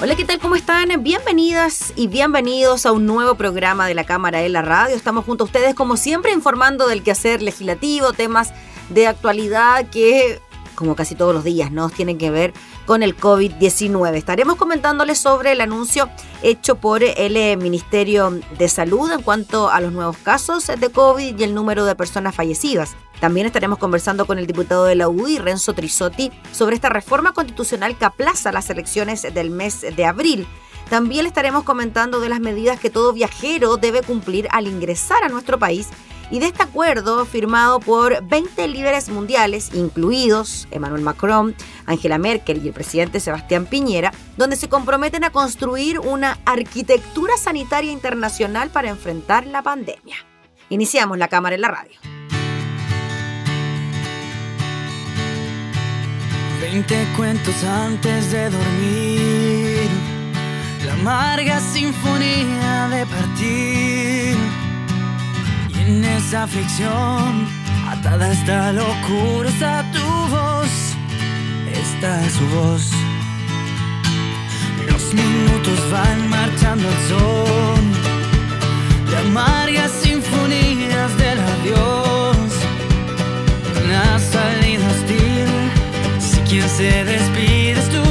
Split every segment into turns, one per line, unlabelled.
Hola, ¿qué tal? ¿Cómo están? Bienvenidas y bienvenidos a un nuevo programa de la Cámara de la Radio. Estamos junto a ustedes, como siempre, informando del quehacer legislativo, temas de actualidad que, como casi todos los días, nos tienen que ver con el COVID-19. Estaremos comentándoles sobre el anuncio hecho por el eh, Ministerio de Salud en cuanto a los nuevos casos de COVID y el número de personas fallecidas. También estaremos conversando con el diputado de la UDI, Renzo Trisotti, sobre esta reforma constitucional que aplaza las elecciones del mes de abril. También estaremos comentando de las medidas que todo viajero debe cumplir al ingresar a nuestro país y de este acuerdo firmado por 20 líderes mundiales, incluidos Emmanuel Macron, Angela Merkel y el presidente Sebastián Piñera, donde se comprometen a construir una arquitectura sanitaria internacional para enfrentar la pandemia. Iniciamos la cámara en la radio.
20 cuentos antes de dormir, la amarga sinfonía de partir. En esa aflicción, atada esta locura, está tu voz, está su voz. Los minutos van marchando al son de amargas sinfonías del adiós. Una salida hostil quien se despides tú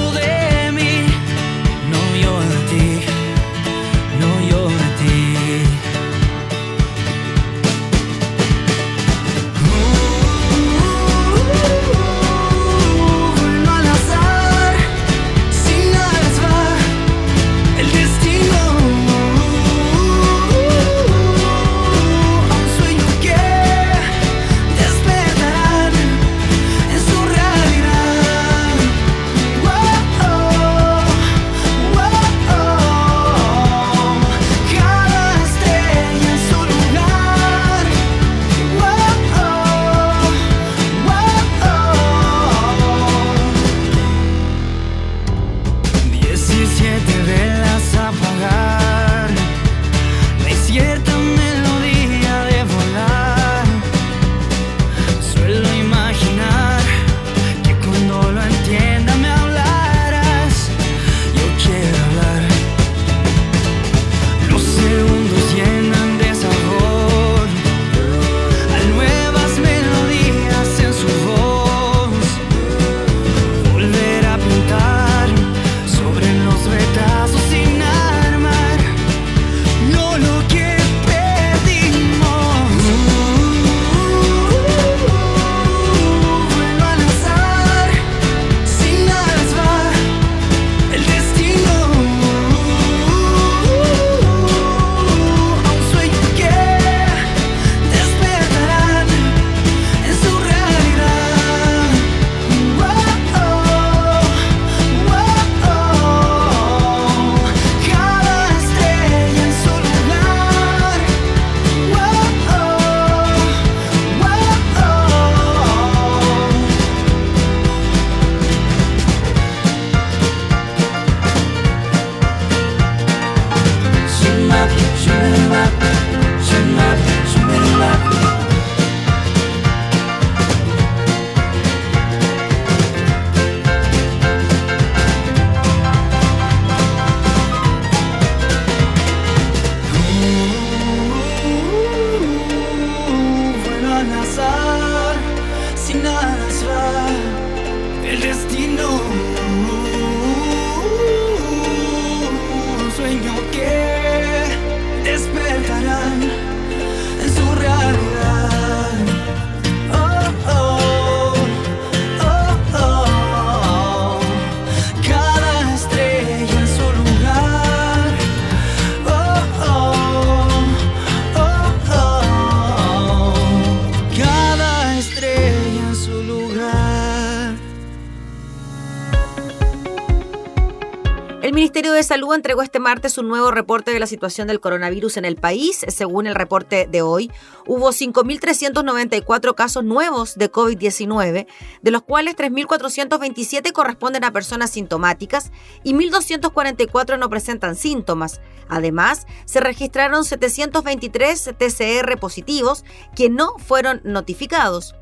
entregó este martes un nuevo reporte de la situación del coronavirus en el país. Según el reporte de hoy, hubo 5.394 casos nuevos de COVID-19, de los cuales 3.427 corresponden a personas sintomáticas y 1.244 no presentan síntomas. Además, se registraron 723 TCR positivos que no fueron notificados.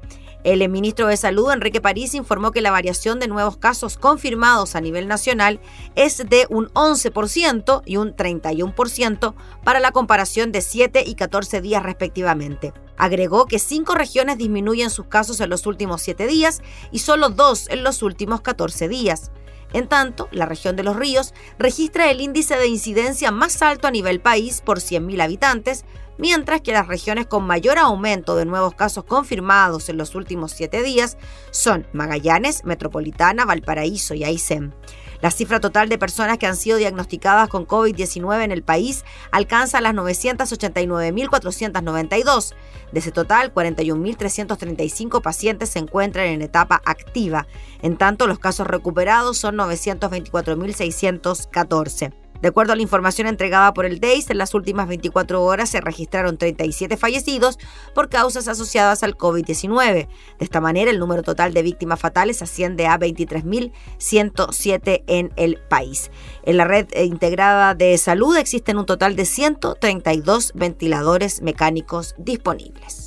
El ministro de Salud, Enrique París, informó que la variación de nuevos casos confirmados a nivel nacional es de un 11% y un 31% para la comparación de 7 y 14 días respectivamente. Agregó que cinco regiones disminuyen sus casos en los últimos 7 días y solo dos en los últimos 14 días. En tanto, la región de los ríos registra el índice de incidencia más alto a nivel país por 100.000 habitantes, mientras que las regiones con mayor aumento de nuevos casos confirmados en los últimos siete días son Magallanes, Metropolitana, Valparaíso y Aysén. La cifra total de personas que han sido diagnosticadas con COVID-19 en el país alcanza las 989.492. De ese total, 41.335 pacientes se encuentran en etapa activa. En tanto, los casos recuperados son 924.614. De acuerdo a la información entregada por el DEIS, en las últimas 24 horas se registraron 37 fallecidos por causas asociadas al COVID-19. De esta manera, el número total de víctimas fatales asciende a 23.107 en el país. En la red integrada de salud existen un total de 132 ventiladores mecánicos disponibles.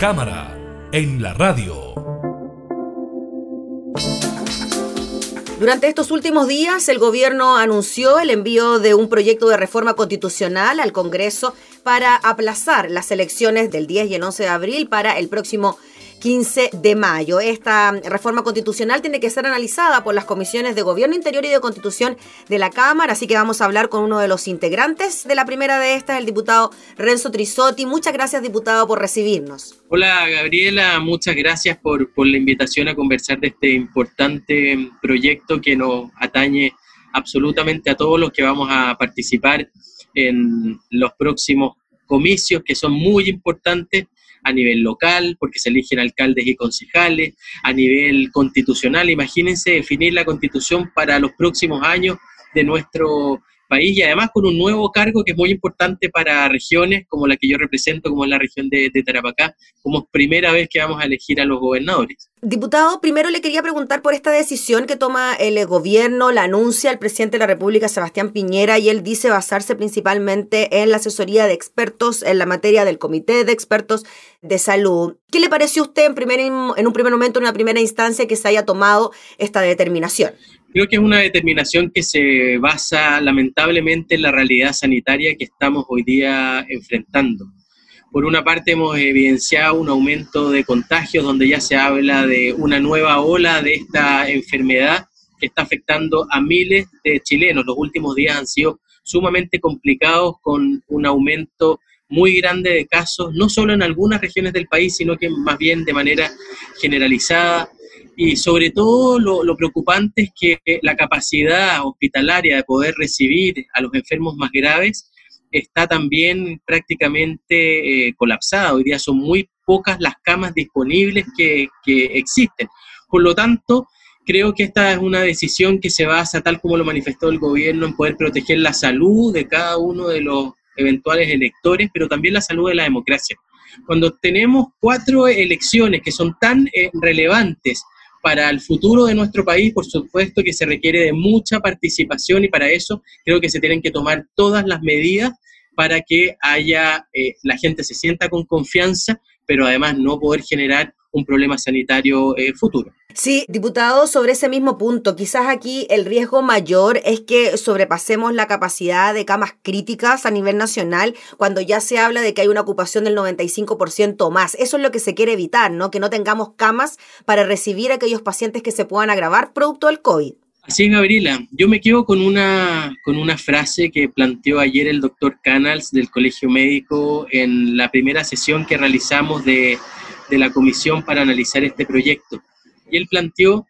Cámara en la radio.
Durante estos últimos días, el gobierno anunció el envío de un proyecto de reforma constitucional al Congreso para aplazar las elecciones del 10 y el 11 de abril para el próximo 15 de mayo. Esta reforma constitucional tiene que ser analizada por las comisiones de Gobierno Interior y de Constitución de la Cámara, así que vamos a hablar con uno de los integrantes de la primera de estas, el diputado Renzo Trisotti. Muchas gracias, diputado, por recibirnos.
Hola, Gabriela, muchas gracias por, por la invitación a conversar de este importante proyecto que nos atañe absolutamente a todos los que vamos a participar en los próximos comicios que son muy importantes a nivel local, porque se eligen alcaldes y concejales, a nivel constitucional. Imagínense definir la constitución para los próximos años de nuestro país y además con un nuevo cargo que es muy importante para regiones como la que yo represento, como la región de, Tarapacá, como primera vez que vamos a elegir a los gobernadores.
Diputado, primero le quería preguntar por esta decisión que toma el gobierno, la anuncia el presidente de la República, Sebastián Piñera, y él dice basarse principalmente en la asesoría de expertos en la materia del Comité de Expertos de Salud. ¿Qué le pareció a usted en, primer, en un primer momento, en una primera instancia, que se haya tomado esta determinación?
Creo que es una determinación que se basa lamentablemente en la realidad sanitaria que estamos hoy día enfrentando. Por una parte hemos evidenciado un aumento de contagios donde ya se habla de una nueva ola de esta enfermedad que está afectando a miles de chilenos. Los últimos días han sido sumamente complicados con un aumento muy grande de casos, no solo en algunas regiones del país, sino que más bien de manera generalizada y sobre todo lo, preocupante es que la capacidad hospitalaria de poder recibir a los enfermos más graves está también prácticamente eh, colapsada. Hoy día son muy pocas las camas disponibles que, que existen. Por lo tanto, creo que esta es una decisión que se basa, tal como lo manifestó el gobierno, en poder proteger la salud de cada uno de los eventuales electores, pero también la salud de la democracia. Cuando tenemos cuatro elecciones que son tan eh, relevantes para el futuro de nuestro país, por supuesto que se requiere de mucha participación y para eso creo que se tienen que tomar todas las medidas para que haya, eh, la gente se sienta con confianza, pero además no poder generar un problema sanitario eh, futuro.
Sí, diputado, sobre ese mismo punto, quizás aquí el riesgo mayor es que sobrepasemos la capacidad de camas críticas a nivel nacional cuando ya se habla de que hay una ocupación del 95% más. Eso es lo que se quiere evitar, ¿no? Que no tengamos camas para recibir a aquellos pacientes que se puedan agravar producto del COVID.
Así es, Gabriela. Yo me quedo con una, con una frase que planteó ayer el doctor Canals del Colegio Médico en la primera sesión que realizamos de de la comisión para analizar este proyecto. Y él planteó,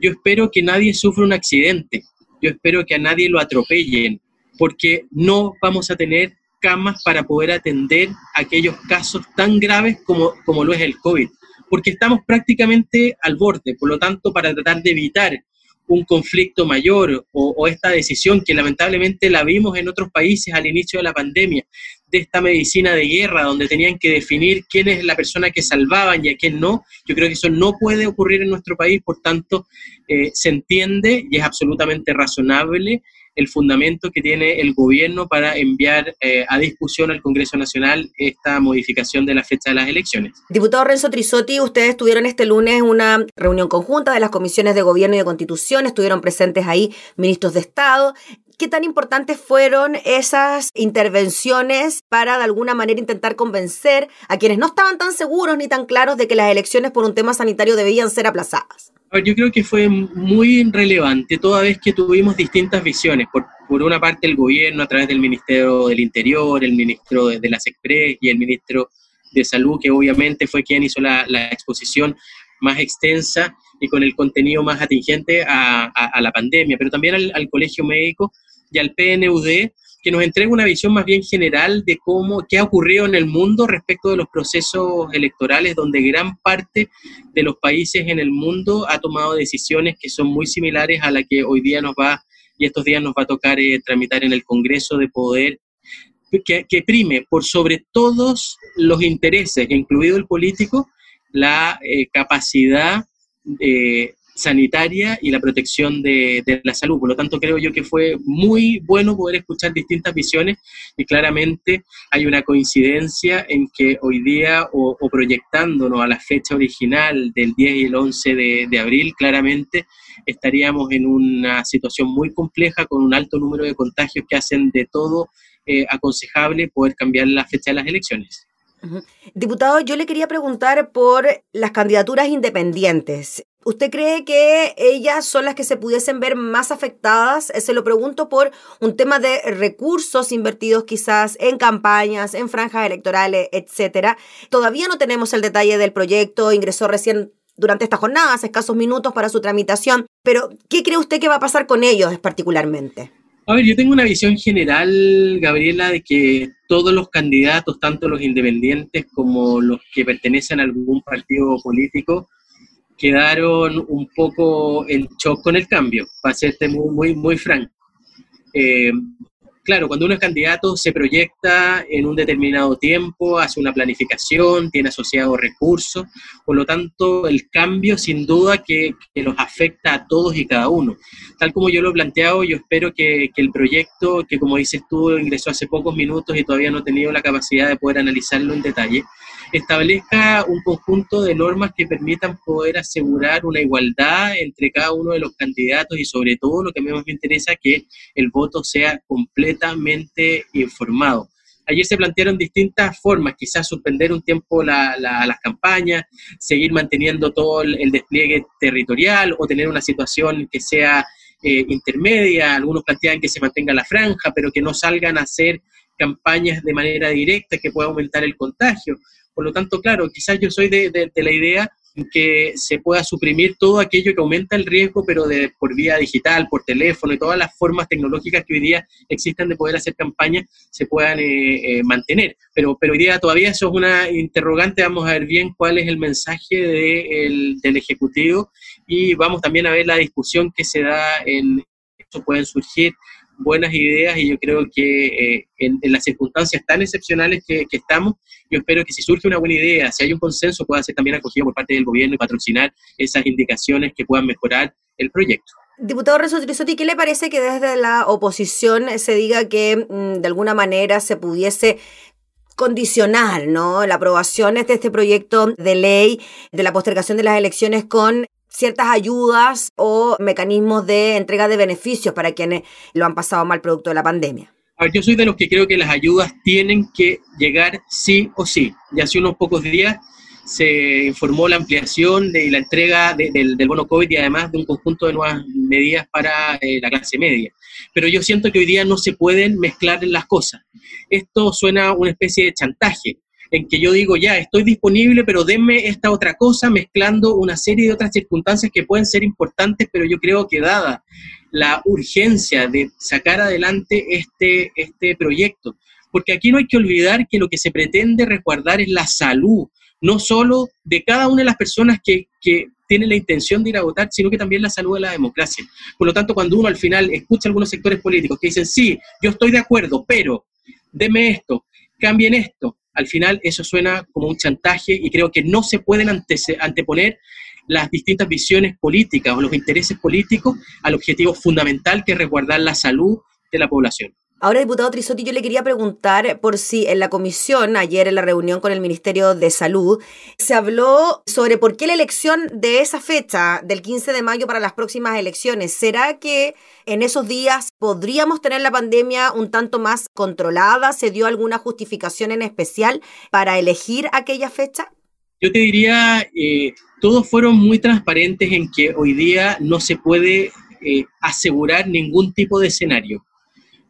yo espero que nadie sufra un accidente, yo espero que a nadie lo atropellen, porque no vamos a tener camas para poder atender aquellos casos tan graves como, como lo es el COVID, porque estamos prácticamente al borde, por lo tanto, para tratar de evitar un conflicto mayor o, esta decisión que lamentablemente la vimos en otros países al inicio de la pandemia, de esta medicina de guerra, donde tenían que definir quién es la persona que salvaban y a quién no. Yo creo que eso no puede ocurrir en nuestro país, por tanto, eh, se entiende y es absolutamente razonable el fundamento que tiene el gobierno para enviar eh, a discusión al Congreso Nacional esta modificación de la fecha de las elecciones.
Diputado Renzo Trisotti, ustedes tuvieron este lunes una reunión conjunta de las comisiones de Gobierno y de Constitución, estuvieron presentes ahí ministros de Estado. ¿Qué tan importantes fueron esas intervenciones para de alguna manera intentar convencer a quienes no estaban tan seguros ni tan claros de que las elecciones por un tema sanitario debían ser aplazadas?
Yo creo que fue muy relevante toda vez que tuvimos distintas visiones. Por, por una parte el gobierno a través del Ministerio del Interior, el ministro de, las Express y el ministro de Salud, que obviamente fue quien hizo la, exposición más extensa y con el contenido más atingente a, la pandemia, pero también al, al colegio médico y al PNUD, que nos entrega una visión más bien general de cómo, qué ha ocurrido en el mundo respecto de los procesos electorales, donde gran parte de los países en el mundo ha tomado decisiones que son muy similares a la que hoy día nos va, y estos días nos va a tocar eh, tramitar en el Congreso de poder, que, prime por sobre todos los intereses, incluido el político, la eh, capacidad sanitaria y la protección de, la salud. Por lo tanto, creo yo que fue muy bueno poder escuchar distintas visiones y claramente hay una coincidencia en que hoy día, o, proyectándonos a la fecha original del 10 y el 11 de, abril, claramente estaríamos en una situación muy compleja con un alto número de contagios que hacen de todo eh, aconsejable poder cambiar la fecha de las elecciones.
Diputado, yo le quería preguntar por las candidaturas independientes. ¿Usted cree que ellas son las que se pudiesen ver más afectadas? Se lo pregunto por un tema de recursos invertidos quizás en campañas, en franjas electorales, etcétera. Todavía no tenemos el detalle del proyecto, ingresó recién durante estas jornadas, escasos minutos para su tramitación, pero ¿qué cree usted que va a pasar con ellos particularmente?
A ver, yo tengo una visión general, Gabriela, de que todos los candidatos, tanto los independientes como los que pertenecen a algún partido político, quedaron un poco en shock con el cambio, para serte muy, muy, muy franco. Eh, claro, cuando uno es candidato se proyecta en un determinado tiempo, hace una planificación, tiene asociados recursos, por lo tanto el cambio sin duda que, que, los afecta a todos y cada uno. Tal como yo lo he planteado, yo espero que, que, el proyecto, que como dices tú, ingresó hace pocos minutos y todavía no he tenido la capacidad de poder analizarlo en detalle, establezca un conjunto de normas que permitan poder asegurar una igualdad entre cada uno de los candidatos y sobre todo lo que a mí más me interesa, que el voto sea completamente informado. Ayer se plantearon distintas formas, quizás suspender un tiempo la, las campañas, seguir manteniendo todo el, despliegue territorial o tener una situación que sea eh, intermedia. Algunos plantean que se mantenga la franja, pero que no salgan a hacer campañas de manera directa que pueda aumentar el contagio. Por lo tanto, claro, quizás yo soy de, la idea que se pueda suprimir todo aquello que aumenta el riesgo, pero de, por vía digital, por teléfono y todas las formas tecnológicas que hoy día existen de poder hacer campañas se puedan eh, eh, mantener. Pero, pero hoy día todavía eso es una interrogante, vamos a ver bien cuál es el mensaje del Ejecutivo y vamos también a ver la discusión que se da en, esto pueden surgir buenas ideas y yo creo que eh, en, las circunstancias tan excepcionales que, estamos, yo espero que si surge una buena idea, si hay un consenso, pueda ser también acogido por parte del gobierno y patrocinar esas indicaciones que puedan mejorar el proyecto.
Diputado Renzo Trisotti, ¿qué le parece que desde la oposición se diga que mm, de alguna manera se pudiese condicionar ¿no? la aprobación de este proyecto de ley de la postergación de las elecciones con ciertas ayudas o mecanismos de entrega de beneficios para quienes lo han pasado mal producto de la pandemia?
yo soy de los que creo que las ayudas tienen que llegar sí o sí. Ya hace unos pocos días se informó la ampliación de la entrega del, bono COVID y además de un conjunto de nuevas medidas para eh, la clase media. Pero yo siento que hoy día no se pueden mezclar las cosas. Esto suena a una especie de chantaje en que yo digo, ya, estoy disponible, pero denme esta otra cosa, mezclando una serie de otras circunstancias que pueden ser importantes, pero yo creo que dada la urgencia de sacar adelante este, este proyecto, porque aquí no hay que olvidar que lo que se pretende resguardar es la salud, no solo de cada una de las personas que, que tienen la intención de ir a votar, sino que también la salud de la democracia. Por lo tanto, cuando uno al final escucha algunos sectores políticos que dicen, sí, yo estoy de acuerdo, pero deme esto, cambien esto, al final eso suena como un chantaje y creo que no se pueden anteponer las distintas visiones políticas o los intereses políticos al objetivo fundamental que es resguardar la salud de la población.
Ahora, diputado Trisotti, yo le quería preguntar por si en la comisión, ayer en la reunión con el Ministerio de Salud, se habló sobre por qué la elección de esa fecha, del 15 de mayo para las próximas elecciones. ¿Será que en esos días podríamos tener la pandemia un tanto más controlada? ¿Se dio alguna justificación en especial para elegir aquella fecha?
Yo te diría, eh, todos fueron muy transparentes en que hoy día no se puede eh, asegurar ningún tipo de escenario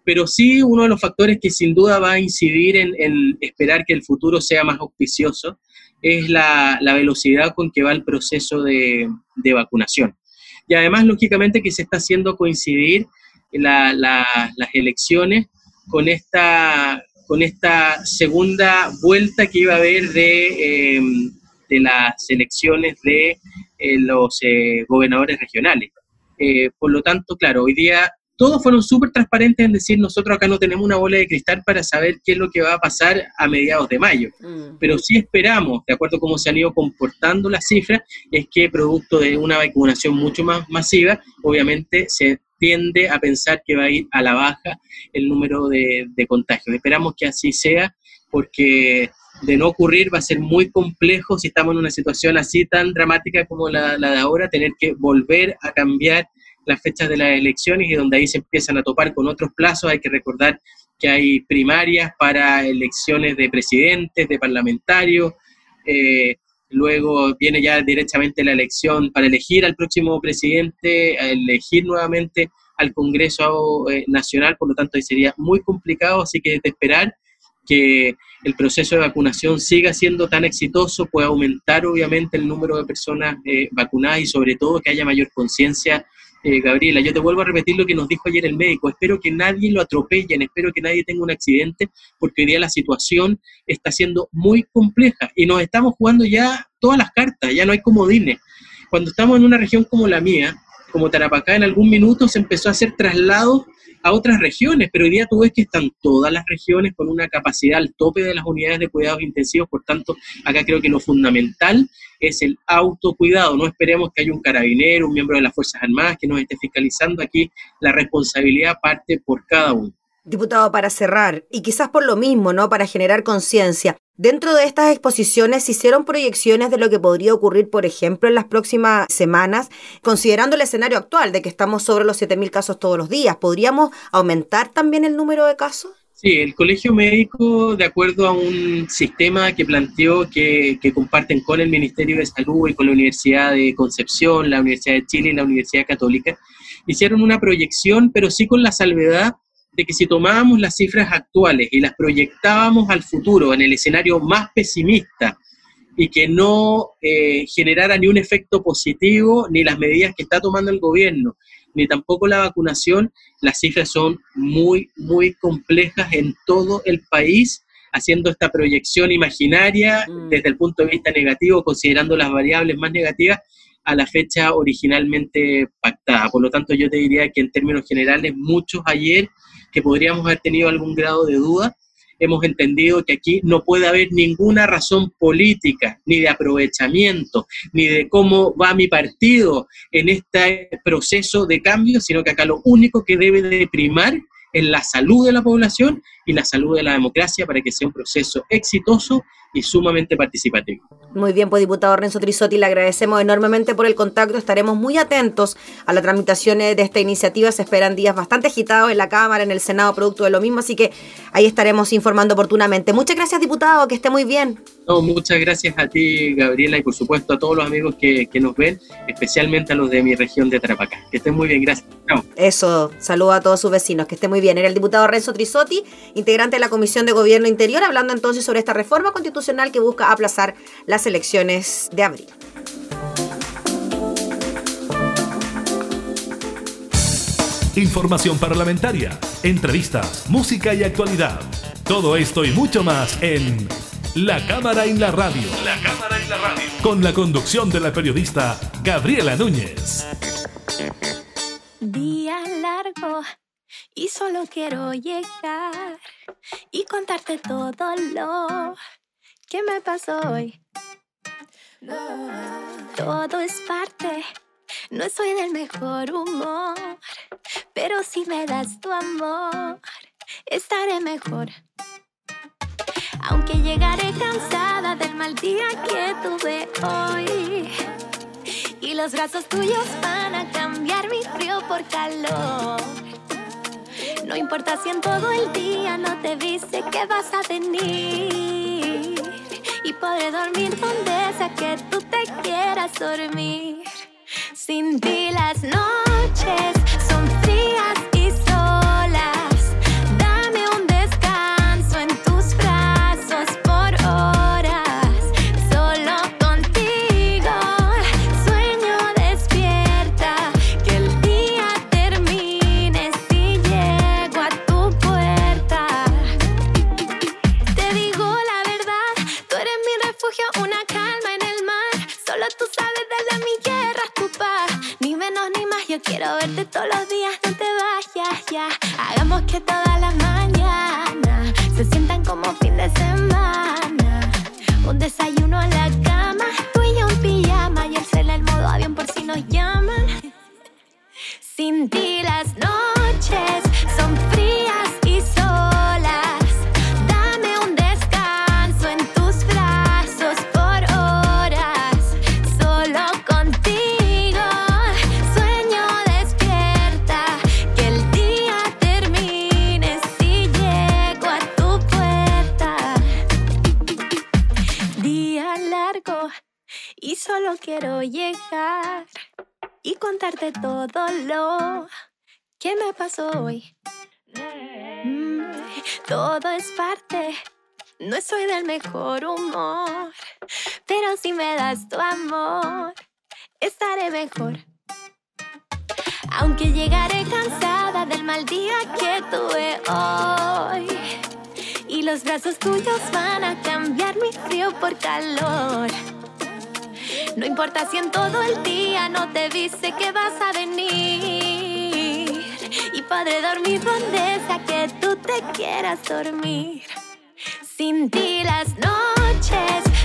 pero sí uno de los factores que sin duda va a incidir en, esperar que el futuro sea más auspicioso es la, velocidad con que va el proceso de, vacunación. Y además, lógicamente, que se está haciendo coincidir las elecciones con esta, con esta segunda vuelta que iba a haber de, em, las elecciones de eh, los eh, gobernadores regionales. Eh, por lo tanto, claro, hoy día todos fueron súper transparentes en decir nosotros acá no tenemos una bola de cristal para saber qué es lo que va a pasar a mediados de mayo,
Mm.
pero sí esperamos, de acuerdo a cómo se han ido comportando las cifras, es que producto de una vacunación mucho más masiva, obviamente se tiende a pensar que va a ir a la baja el número de, de contagios. Esperamos que así sea, porque de no ocurrir va a ser muy complejo si estamos en una situación así tan dramática como la, la de ahora, tener que volver a cambiar las fechas de las elecciones y donde ahí se empiezan a topar con otros plazos. Hay que recordar que hay primarias para elecciones de presidentes, de parlamentarios, eh, luego viene ya directamente la elección para elegir al próximo presidente, a elegir nuevamente al Congreso eh, Nacional, por lo tanto ahí sería muy complicado, así que es de esperar que el proceso de vacunación siga siendo tan exitoso, pueda aumentar obviamente el número de personas eh, vacunadas y sobre todo que haya mayor conciencia. Eh, Gabriela, yo te vuelvo a repetir lo que nos dijo ayer el médico, espero que nadie lo atropellen, espero que nadie tenga un accidente, porque hoy día la situación está siendo muy compleja y nos estamos jugando ya todas las cartas, ya no hay comodines. Cuando estamos en una región como la mía, como Tarapacá, en algún minuto se empezó a hacer traslados a otras regiones, pero hoy día tú ves que están todas las regiones con una capacidad al tope de las unidades de cuidados intensivos, por tanto, acá creo que lo fundamental es el autocuidado, no esperemos que haya un carabinero, un miembro de las Fuerzas Armadas que nos esté fiscalizando aquí, la responsabilidad parte por cada uno.
Diputado, para cerrar, y quizás por lo mismo, ¿no? Para generar conciencia, dentro de estas exposiciones se hicieron proyecciones de lo que podría ocurrir, por ejemplo, en las próximas semanas, considerando el escenario actual de que estamos sobre los 7.000 casos todos los días. ¿Podríamos aumentar también el número de casos?
Sí, el Colegio Médico, de acuerdo a un sistema que planteó que, que, comparten con el Ministerio de Salud y con la Universidad de Concepción, la Universidad de Chile y la Universidad Católica, hicieron una proyección, pero sí con la salvedad de que si tomábamos las cifras actuales y las proyectábamos al futuro en el escenario más pesimista y que no eh, generara ni un efecto positivo, ni las medidas que está tomando el gobierno, ni tampoco la vacunación, las cifras son muy, muy complejas en todo el país, haciendo esta proyección imaginaria mm. desde el punto de vista negativo, considerando las variables más negativas a la fecha originalmente pactada. Por lo tanto, yo te diría que en términos generales, muchos ayer que podríamos haber tenido algún grado de duda, hemos entendido que aquí no puede haber ninguna razón política, ni de aprovechamiento, ni de cómo va mi partido en este proceso de cambio, sino que acá lo único que debe de primar es la salud de la población y la salud de la democracia para que sea un proceso exitoso y sumamente participativo.
Muy bien, pues diputado Renzo Trisotti, le agradecemos enormemente por el contacto. Estaremos muy atentos a la tramitación de esta iniciativa. Se esperan días bastante agitados en la Cámara, en el Senado, producto de lo mismo, así que ahí estaremos informando oportunamente. Muchas gracias, diputado, que esté muy bien.
No, muchas gracias a ti, Gabriela, y por supuesto a todos los amigos que, que nos ven, especialmente a los de mi región de Tarapacá. Que estén muy bien, gracias. Chao.
Eso, saludo a todos sus vecinos, que estén muy bien. Era el diputado Renzo Trisotti, integrante de la Comisión de Gobierno Interior, hablando entonces sobre esta reforma constitucional que busca aplazar las elecciones de abril.
Información parlamentaria, entrevistas, música y actualidad. Todo esto y mucho más en La Cámara en la Radio.
La Cámara en la Radio.
Con la conducción de la periodista Gabriela Núñez.
Día largo y solo quiero llegar y contarte todo lo que me pasó hoy. Todo es parte, no soy del mejor humor, pero si me das tu amor, estaré mejor. Aunque llegaré cansada del mal día que tuve hoy. Y los brazos tuyos van a cambiar mi frío por calor. No importa si en todo el día no te viste que vas a venir. Y podré dormir donde sea que tú te quieras dormir. Sin ti las noches son frías hoy. Mm, todo es parte, no estoy del mejor humor, pero si me das tu amor, estaré mejor. Aunque llegaré cansada del mal día que tuve hoy. Y los brazos tuyos van a cambiar mi frío por calor. No importa si en todo el día no te dice que vas a venir. Y podré dormir donde sea que tú te quieras dormir. Sin ti las noches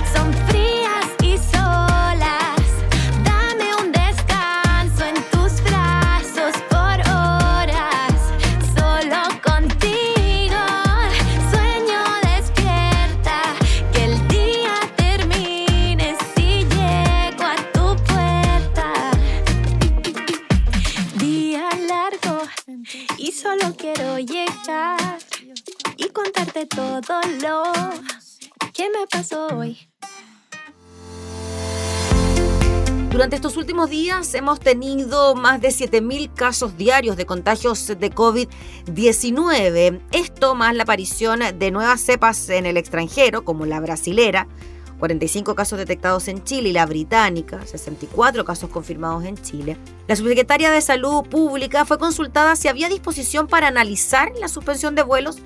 todo lo que me pasó hoy.
Durante estos últimos días hemos tenido más de 7.000 casos diarios de contagios de COVID-19. Esto más la aparición de nuevas cepas en el extranjero, como la brasilera, 45 casos detectados en Chile y la británica, 64 casos confirmados en Chile. La subsecretaria de Salud Pública fue consultada si había disposición para analizar la suspensión de vuelos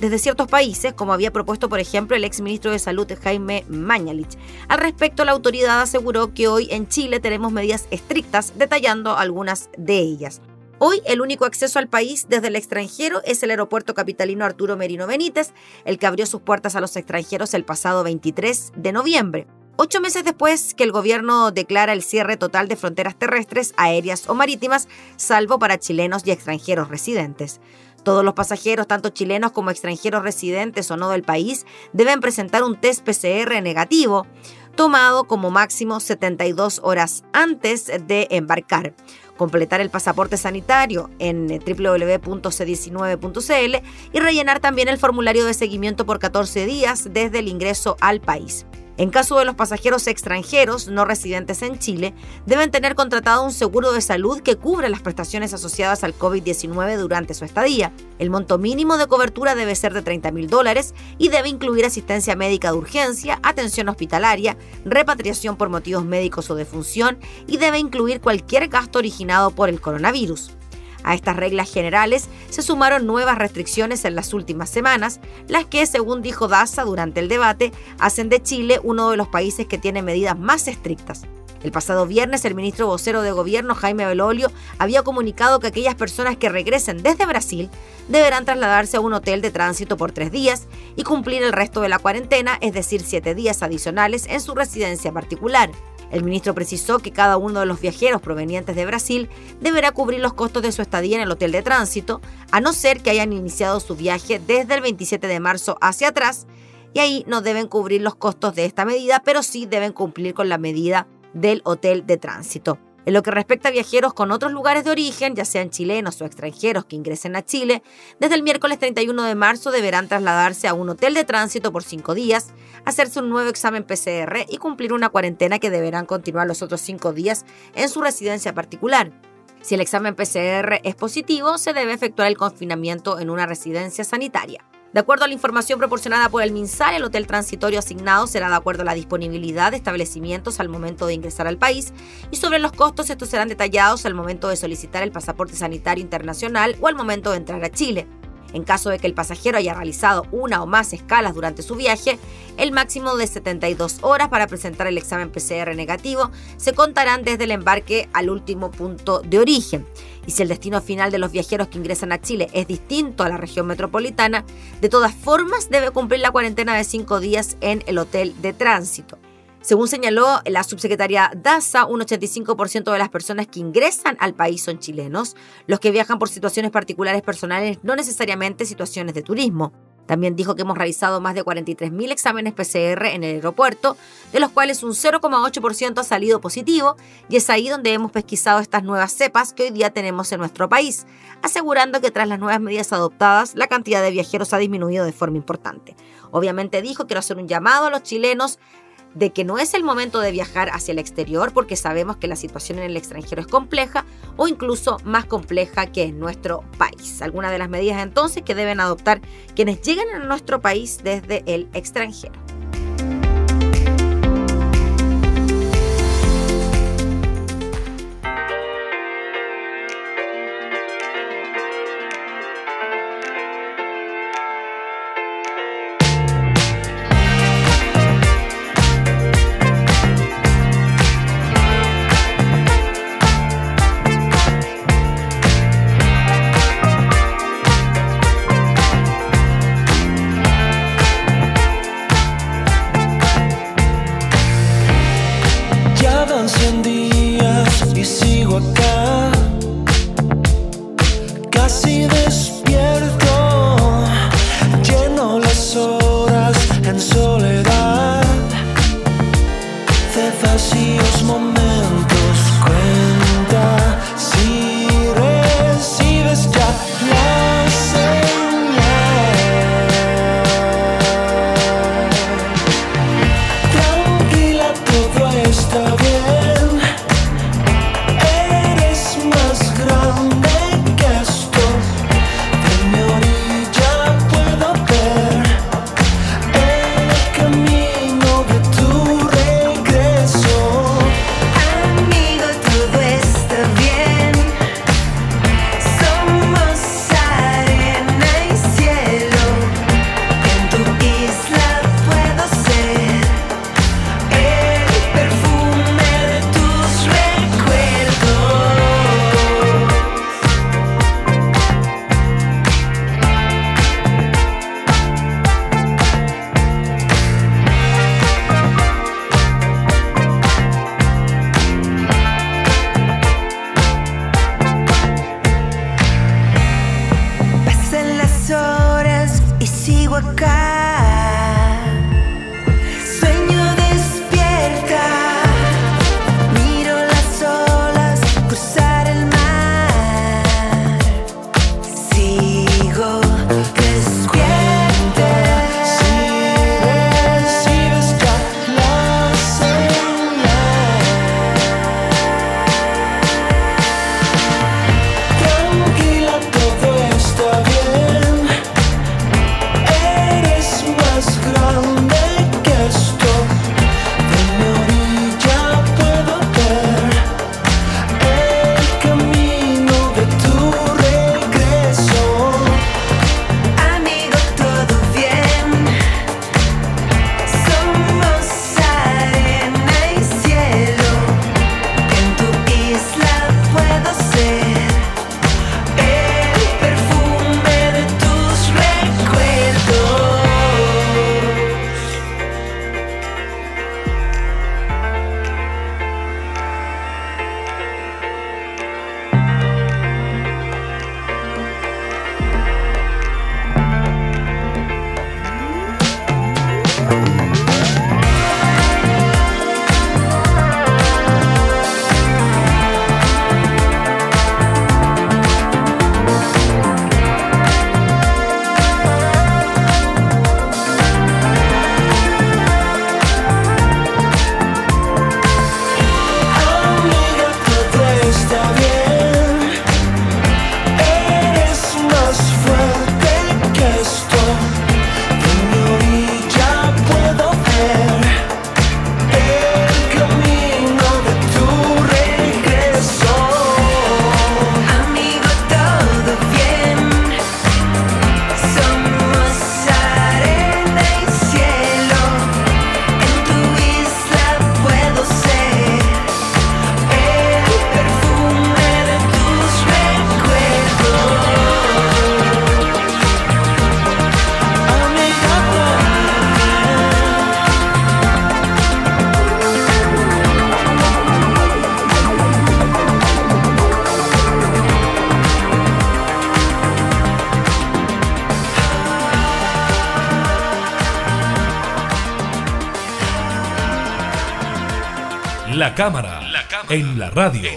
desde ciertos países, como había propuesto, por ejemplo, el exministro de Salud Jaime Mañalich. Al respecto, la autoridad aseguró que hoy en Chile tenemos medidas estrictas, detallando algunas de ellas. Hoy el único acceso al país desde el extranjero es el aeropuerto capitalino Arturo Merino Benítez, el que abrió sus puertas a los extranjeros el pasado 23 de noviembre. Ocho meses después que el gobierno declara el cierre total de fronteras terrestres, aéreas o marítimas, salvo para chilenos y extranjeros residentes. Todos los pasajeros, tanto chilenos como extranjeros residentes o no del país, deben presentar un test PCR negativo, tomado como máximo 72 horas antes de embarcar completar el pasaporte sanitario en www.c19.cl y rellenar también el formulario de seguimiento por 14 días desde el ingreso al país. En caso de los pasajeros extranjeros no residentes en Chile, deben tener contratado un seguro de salud que cubra las prestaciones asociadas al COVID-19 durante su estadía. El monto mínimo de cobertura debe ser de 30 mil dólares y debe incluir asistencia médica de urgencia, atención hospitalaria, repatriación por motivos médicos o de función y debe incluir cualquier gasto originado por el coronavirus. A estas reglas generales se sumaron nuevas restricciones en las últimas semanas, las que, según dijo Daza durante el debate, hacen de Chile uno de los países que tiene medidas más estrictas. El pasado viernes, el ministro vocero de gobierno, Jaime Belolio, había comunicado que aquellas personas que regresen desde Brasil deberán trasladarse a un hotel de tránsito por tres días y cumplir el resto de la cuarentena, es decir, siete días adicionales en su residencia particular. El ministro precisó que cada uno de los viajeros provenientes de Brasil deberá cubrir los costos de su estadía en el hotel de tránsito, a no ser que hayan iniciado su viaje desde el 27 de marzo hacia atrás, y ahí no deben cubrir los costos de esta medida, pero sí deben cumplir con la medida del hotel de tránsito. En lo que respecta a viajeros con otros lugares de origen, ya sean chilenos o extranjeros que ingresen a Chile, desde el miércoles 31 de marzo deberán trasladarse a un hotel de tránsito por cinco días, hacerse un nuevo examen PCR y cumplir una cuarentena que deberán continuar los otros cinco días en su residencia particular. Si el examen PCR es positivo, se debe efectuar el confinamiento en una residencia sanitaria. De acuerdo a la información proporcionada por el MinSal, el hotel transitorio asignado será de acuerdo a la disponibilidad de establecimientos al momento de ingresar al país y sobre los costos estos serán detallados al momento de solicitar el pasaporte sanitario internacional o al momento de entrar a Chile. En caso de que el pasajero haya realizado una o más escalas durante su viaje, el máximo de 72 horas para presentar el examen PCR negativo se contarán desde el embarque al último punto de origen. Y si el destino final de los viajeros que ingresan a Chile es distinto a la región metropolitana, de todas formas debe cumplir la cuarentena de cinco días en el hotel de tránsito. Según señaló la subsecretaria Daza, un 85% de las personas que ingresan al país son chilenos, los que viajan por situaciones particulares personales, no necesariamente situaciones de turismo. También dijo que hemos realizado más de 43.000 exámenes PCR en el aeropuerto, de los cuales un 0,8% ha salido positivo, y es ahí donde hemos pesquisado estas nuevas cepas que hoy día tenemos en nuestro país, asegurando que tras las nuevas medidas adoptadas, la cantidad de viajeros ha disminuido de forma importante. Obviamente dijo que quiero hacer un llamado a los chilenos de que no es el momento de viajar hacia el exterior porque sabemos que la situación en el extranjero es compleja o incluso más compleja que en nuestro país. Algunas de las medidas entonces que deben adoptar quienes llegan a nuestro país desde el extranjero.
La cámara, en la radio.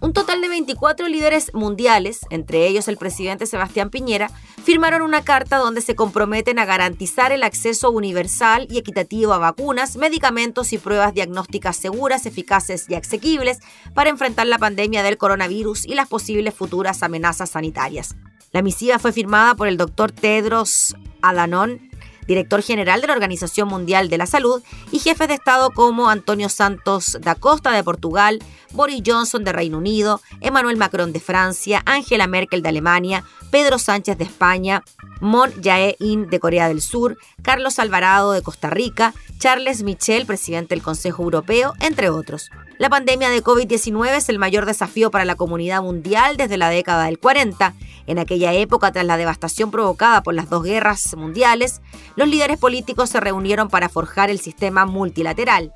Un total de 24 líderes mundiales, entre ellos el presidente Sebastián Piñera, firmaron una carta donde se comprometen a garantizar el acceso universal y equitativo a vacunas, medicamentos y pruebas diagnósticas seguras, eficaces y asequibles para enfrentar la pandemia del coronavirus y las posibles futuras amenazas sanitarias. La misiva fue firmada por el doctor Tedros Adhanom director general de la Organización Mundial de la Salud, y jefes de Estado como Antonio Santos da Costa de Portugal, Boris Johnson de Reino Unido, Emmanuel Macron de Francia, Angela Merkel de Alemania, Pedro Sánchez de España, Moon Jae-in de Corea del Sur, Carlos Alvarado de Costa Rica, Charles Michel, presidente del Consejo Europeo, entre otros. La pandemia de COVID-19 es el mayor desafío para la comunidad mundial desde la década del 40. En aquella época, tras la devastación provocada por las dos guerras mundiales, los líderes políticos se reunieron para forjar el sistema multilateral.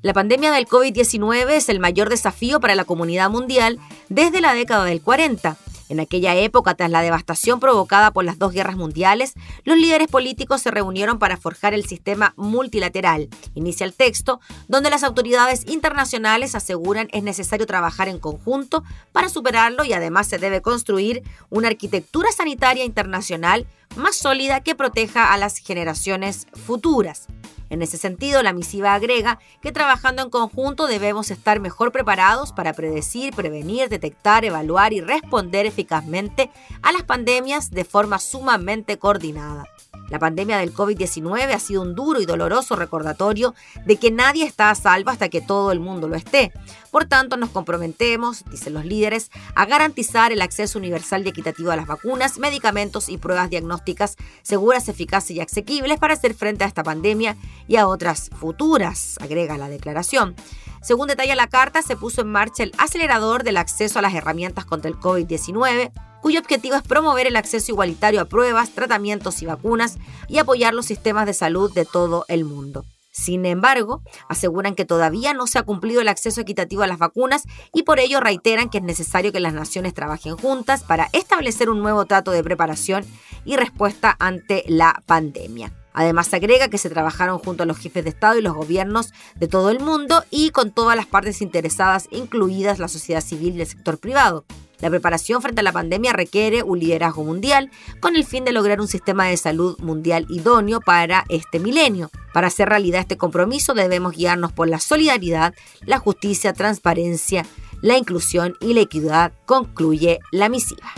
La pandemia del COVID-19 es el mayor desafío para la comunidad mundial desde la década del 40. En aquella época, tras la devastación provocada por las dos guerras mundiales, los líderes políticos se reunieron para forjar el sistema multilateral. Inicia el texto, donde las autoridades internacionales aseguran es necesario trabajar en conjunto para superarlo y además se debe construir una arquitectura sanitaria internacional más sólida que proteja a las generaciones futuras. En ese sentido, la misiva agrega que trabajando en conjunto debemos estar mejor preparados para predecir, prevenir, detectar, evaluar y responder eficazmente a las pandemias de forma sumamente coordinada. La pandemia del COVID-19 ha sido un duro y doloroso recordatorio de que nadie está a salvo hasta que todo el mundo lo esté. Por tanto, nos comprometemos, dicen los líderes, a garantizar el acceso universal y equitativo a las vacunas, medicamentos y pruebas diagnósticas seguras, eficaces y asequibles para hacer frente a esta pandemia y a otras futuras, agrega la declaración. Según detalla la carta, se puso en marcha el acelerador del acceso a las herramientas contra el COVID-19, cuyo objetivo es promover el acceso igualitario a pruebas, tratamientos y vacunas y apoyar los sistemas de salud de todo el mundo. Sin embargo, aseguran que todavía no se ha cumplido el acceso equitativo a las vacunas y por ello reiteran que es necesario que las naciones trabajen juntas para establecer un nuevo trato de preparación y respuesta ante la pandemia. Además, agrega que se trabajaron junto a los jefes de Estado y los gobiernos de todo el mundo y con todas las partes interesadas, incluidas la sociedad civil y el sector privado. La preparación frente a la pandemia requiere un liderazgo mundial con el fin de lograr un sistema de salud mundial idóneo para este milenio. Para hacer realidad este compromiso debemos guiarnos por la solidaridad, la justicia, transparencia, la inclusión y la equidad, concluye la misiva.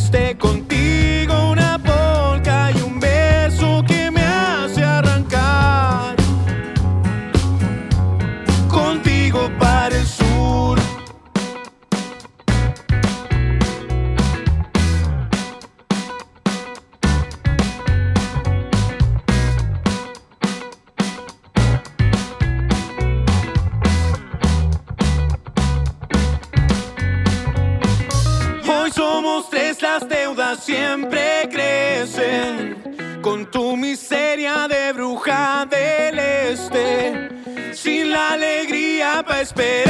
fuiste con esperar